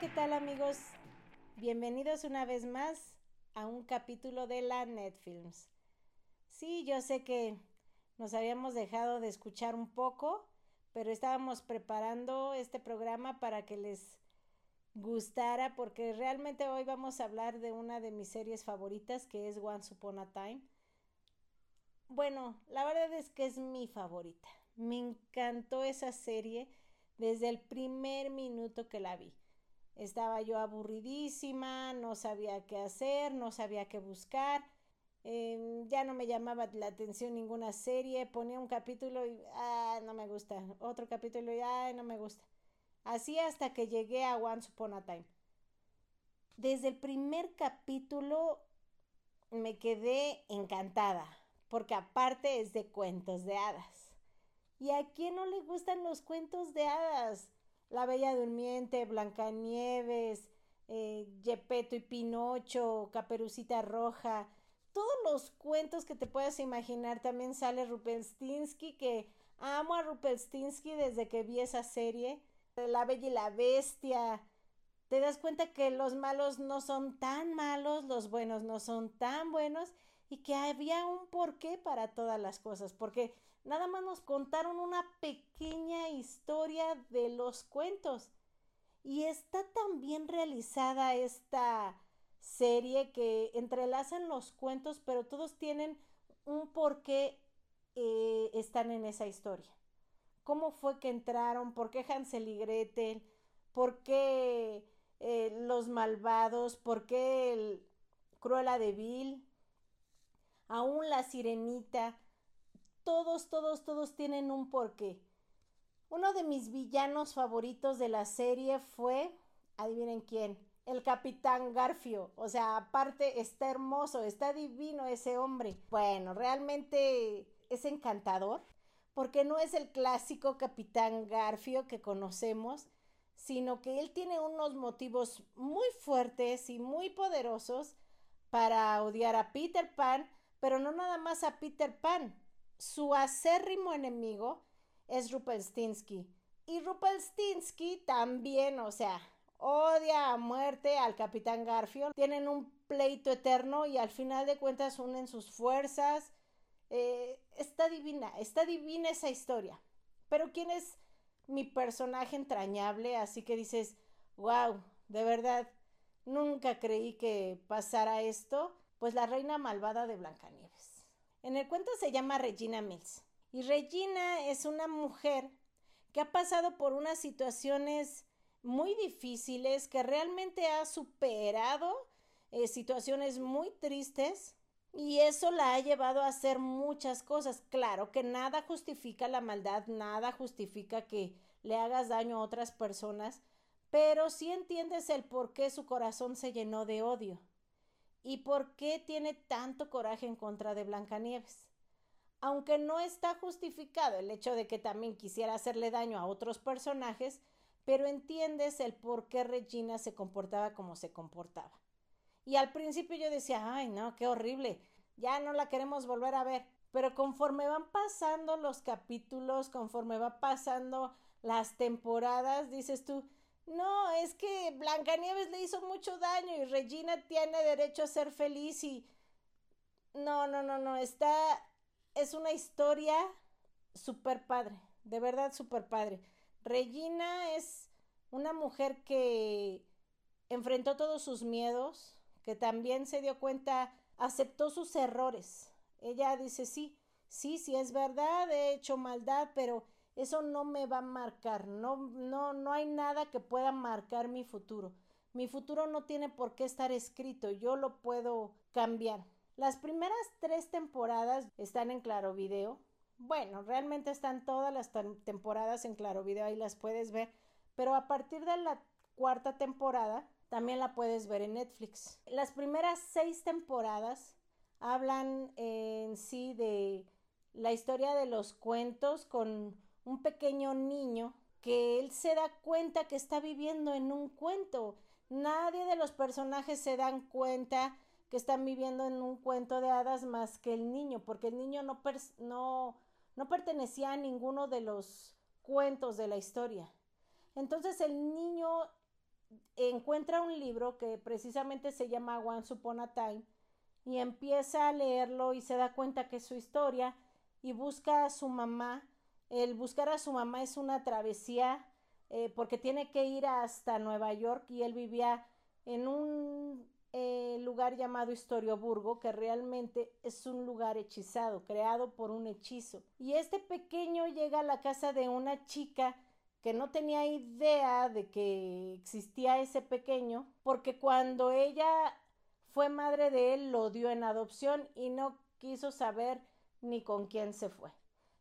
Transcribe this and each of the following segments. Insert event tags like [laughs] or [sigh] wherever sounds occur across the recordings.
¿qué tal amigos? Bienvenidos una vez más a un capítulo de la Netfilms. Sí, yo sé que nos habíamos dejado de escuchar un poco, pero estábamos preparando este programa para que les gustara porque realmente hoy vamos a hablar de una de mis series favoritas que es Once Upon a Time. Bueno, la verdad es que es mi favorita. Me encantó esa serie desde el primer minuto que la vi. Estaba yo aburridísima, no sabía qué hacer, no sabía qué buscar. Em, ya no me llamaba la atención ninguna serie, ponía un capítulo y ah, no me gusta, otro capítulo y ay, no me gusta. Así hasta que llegué a Once Upon a Time. Desde el primer capítulo me quedé encantada, porque aparte es de cuentos de hadas. ¿Y a quién no le gustan los cuentos de hadas? La Bella Durmiente, Blancanieves, eh, y Pinocho, Caperucita Roja, todos los cuentos que te puedas imaginar. También sale Rupelstinsky, que amo a Rupelstinsky desde que vi esa serie. La Bella y la Bestia. Te das cuenta que los malos no son tan malos, los buenos no son tan buenos y que había un porqué para todas las cosas, porque nada más nos contaron una pequeña historia de los cuentos. Y está tan bien realizada esta serie que entrelazan los cuentos, pero todos tienen un porqué eh, están en esa historia. ¿Cómo fue que entraron? ¿Por qué Hansel y Gretel? ¿Por qué eh, los malvados? ¿Por qué el Cruella de Vil? aún la sirenita, todos, todos, todos tienen un porqué. Uno de mis villanos favoritos de la serie fue, adivinen quién, el capitán Garfio. O sea, aparte está hermoso, está divino ese hombre. Bueno, realmente es encantador porque no es el clásico capitán Garfio que conocemos, sino que él tiene unos motivos muy fuertes y muy poderosos para odiar a Peter Pan pero no nada más a Peter Pan. Su acérrimo enemigo es Rupelstinsky. Y Rupelstinsky también, o sea, odia a muerte al Capitán Garfield. Tienen un pleito eterno y al final de cuentas unen sus fuerzas. Eh, está divina, está divina esa historia. Pero ¿quién es mi personaje entrañable? Así que dices, wow, de verdad, nunca creí que pasara esto pues la reina malvada de Blancanieves. En el cuento se llama Regina Mills. Y Regina es una mujer que ha pasado por unas situaciones muy difíciles, que realmente ha superado eh, situaciones muy tristes y eso la ha llevado a hacer muchas cosas. Claro que nada justifica la maldad, nada justifica que le hagas daño a otras personas, pero sí entiendes el por qué su corazón se llenó de odio. ¿Y por qué tiene tanto coraje en contra de Blancanieves? Aunque no está justificado el hecho de que también quisiera hacerle daño a otros personajes, pero entiendes el por qué Regina se comportaba como se comportaba. Y al principio yo decía, ay, no, qué horrible, ya no la queremos volver a ver. Pero conforme van pasando los capítulos, conforme va pasando las temporadas, dices tú, no, es que Blancanieves le hizo mucho daño y Regina tiene derecho a ser feliz y... No, no, no, no, está... Es una historia súper padre, de verdad súper padre. Regina es una mujer que enfrentó todos sus miedos, que también se dio cuenta, aceptó sus errores. Ella dice, sí, sí, sí es verdad, he hecho maldad, pero eso no me va a marcar, no, no, no hay nada que pueda marcar mi futuro. Mi futuro no tiene por qué estar escrito, yo lo puedo cambiar. Las primeras tres temporadas están en Claro Video. Bueno, realmente están todas las temporadas en Claro Video, ahí las puedes ver, pero a partir de la cuarta temporada también la puedes ver en Netflix. Las primeras seis temporadas hablan en sí de la historia de los cuentos con un pequeño niño que él se da cuenta que está viviendo en un cuento. Nadie de los personajes se dan cuenta que están viviendo en un cuento de hadas más que el niño, porque el niño no, no, no pertenecía a ninguno de los cuentos de la historia. Entonces el niño encuentra un libro que precisamente se llama Once Upon a Time y empieza a leerlo y se da cuenta que es su historia y busca a su mamá. El buscar a su mamá es una travesía eh, porque tiene que ir hasta Nueva York y él vivía en un eh, lugar llamado Historioburgo, que realmente es un lugar hechizado, creado por un hechizo. Y este pequeño llega a la casa de una chica que no tenía idea de que existía ese pequeño, porque cuando ella fue madre de él lo dio en adopción y no quiso saber ni con quién se fue.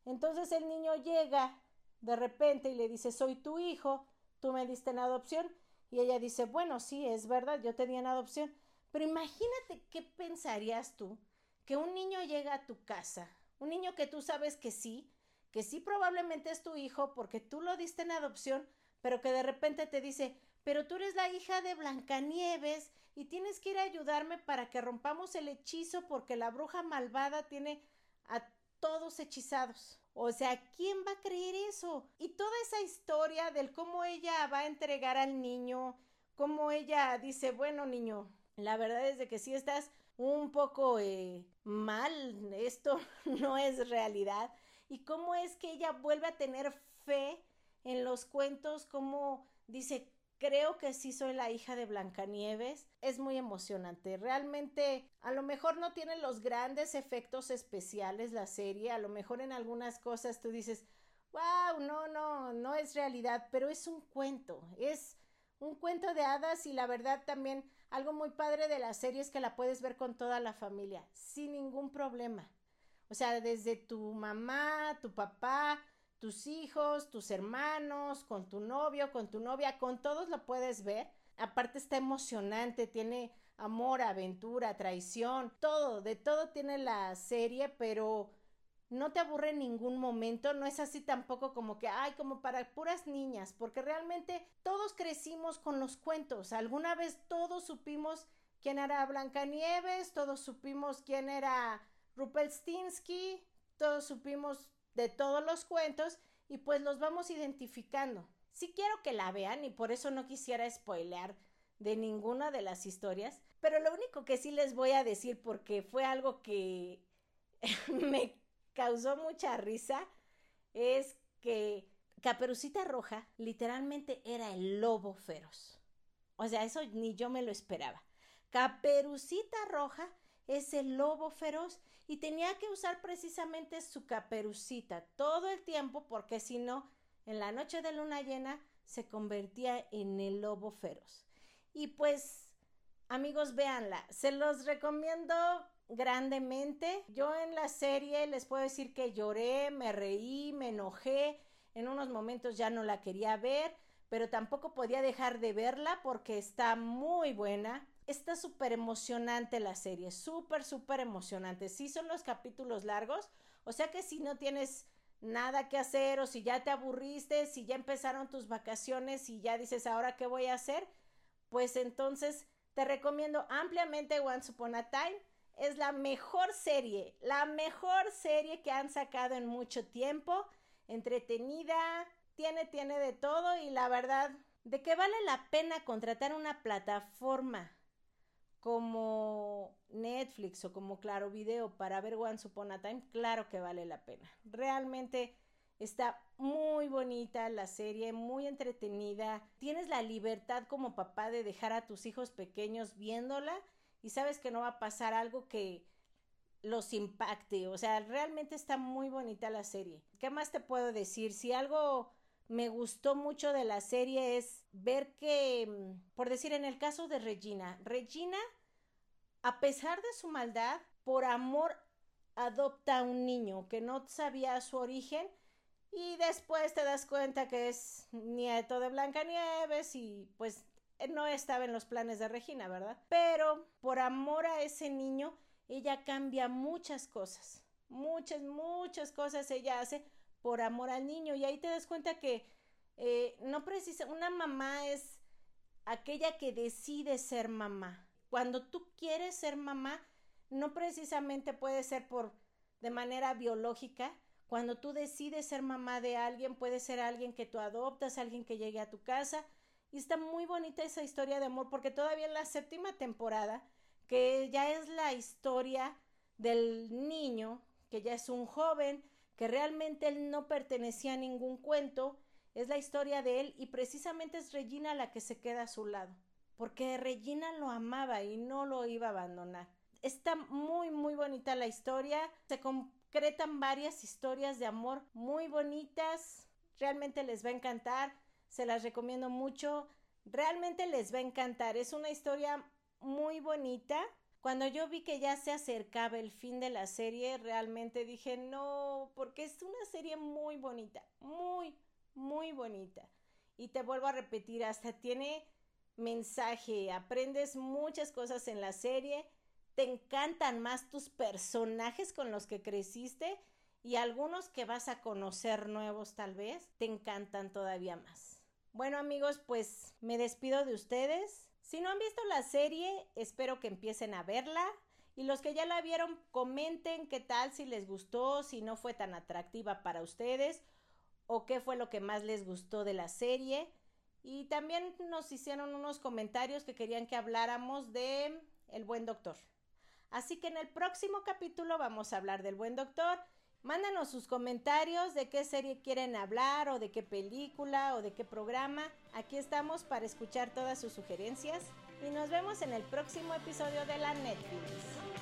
Entonces el niño llega de repente y le dice soy tu hijo, tú me diste en adopción y ella dice bueno sí es verdad yo te di en adopción pero imagínate qué pensarías tú que un niño llega a tu casa, un niño que tú sabes que sí, que sí probablemente es tu hijo porque tú lo diste en adopción, pero que de repente te dice, pero tú eres la hija de Blancanieves y tienes que ir a ayudarme para que rompamos el hechizo porque la bruja malvada tiene a todos hechizados. O sea, ¿quién va a creer eso? Y toda esa historia del cómo ella va a entregar al niño, cómo ella dice, bueno, niño, la verdad es de que si estás un poco eh, mal, esto [laughs] no es realidad y cómo es que ella vuelve a tener fe en los cuentos, como dice, creo que sí soy la hija de Blancanieves, es muy emocionante. Realmente, a lo mejor no tiene los grandes efectos especiales la serie, a lo mejor en algunas cosas tú dices, wow, no, no, no es realidad, pero es un cuento, es un cuento de hadas y la verdad también algo muy padre de la serie es que la puedes ver con toda la familia, sin ningún problema. O sea, desde tu mamá, tu papá, tus hijos, tus hermanos, con tu novio, con tu novia, con todos lo puedes ver. Aparte está emocionante, tiene amor, aventura, traición, todo, de todo tiene la serie, pero no te aburre en ningún momento, no es así tampoco como que, ay, como para puras niñas, porque realmente todos crecimos con los cuentos, alguna vez todos supimos quién era Blancanieves, todos supimos quién era Rupelstinsky, todos supimos de todos los cuentos y pues los vamos identificando. Sí quiero que la vean y por eso no quisiera spoilear de ninguna de las historias, pero lo único que sí les voy a decir porque fue algo que [laughs] me causó mucha risa es que Caperucita Roja literalmente era el lobo feroz. O sea, eso ni yo me lo esperaba. Caperucita Roja es el lobo feroz y tenía que usar precisamente su caperucita todo el tiempo porque si no, en la noche de luna llena se convertía en el lobo feroz. Y pues, amigos, véanla, se los recomiendo grandemente. Yo en la serie les puedo decir que lloré, me reí, me enojé, en unos momentos ya no la quería ver, pero tampoco podía dejar de verla porque está muy buena está súper emocionante la serie, súper, súper emocionante. Sí son los capítulos largos, o sea que si no tienes nada que hacer o si ya te aburriste, si ya empezaron tus vacaciones y ya dices ahora qué voy a hacer, pues entonces te recomiendo ampliamente Once Upon a Time. Es la mejor serie, la mejor serie que han sacado en mucho tiempo, entretenida, tiene, tiene de todo y la verdad, de que vale la pena contratar una plataforma como Netflix o como Claro Video para ver Once Upon a Time, claro que vale la pena. Realmente está muy bonita la serie, muy entretenida. Tienes la libertad como papá de dejar a tus hijos pequeños viéndola y sabes que no va a pasar algo que los impacte. O sea, realmente está muy bonita la serie. ¿Qué más te puedo decir? Si algo me gustó mucho de la serie es ver que, mm, por decir, en el caso de Regina, Regina, a pesar de su maldad, por amor adopta a un niño que no sabía su origen y después te das cuenta que es nieto de Blancanieves y pues no estaba en los planes de Regina, ¿verdad? Pero por amor a ese niño, ella cambia muchas cosas, muchas, muchas cosas ella hace por amor al niño. Y ahí te das cuenta que eh, no precisa, una mamá es aquella que decide ser mamá. Cuando tú quieres ser mamá, no precisamente puede ser por de manera biológica. Cuando tú decides ser mamá de alguien, puede ser alguien que tú adoptas, alguien que llegue a tu casa Y está muy bonita esa historia de amor porque todavía en la séptima temporada, que ya es la historia del niño, que ya es un joven, que realmente él no pertenecía a ningún cuento, es la historia de él y precisamente es Regina la que se queda a su lado, porque Regina lo amaba y no lo iba a abandonar. Está muy, muy bonita la historia, se concretan varias historias de amor muy bonitas, realmente les va a encantar, se las recomiendo mucho, realmente les va a encantar, es una historia muy bonita. Cuando yo vi que ya se acercaba el fin de la serie, realmente dije no, porque es una serie muy bonita, muy, muy bonita. Y te vuelvo a repetir, hasta tiene mensaje, aprendes muchas cosas en la serie, te encantan más tus personajes con los que creciste y algunos que vas a conocer nuevos tal vez, te encantan todavía más. Bueno amigos, pues me despido de ustedes. Si no han visto la serie, espero que empiecen a verla. Y los que ya la vieron, comenten qué tal, si les gustó, si no fue tan atractiva para ustedes o qué fue lo que más les gustó de la serie. Y también nos hicieron unos comentarios que querían que habláramos de El buen doctor. Así que en el próximo capítulo vamos a hablar del buen doctor. Mándanos sus comentarios de qué serie quieren hablar o de qué película o de qué programa. Aquí estamos para escuchar todas sus sugerencias y nos vemos en el próximo episodio de la Netflix.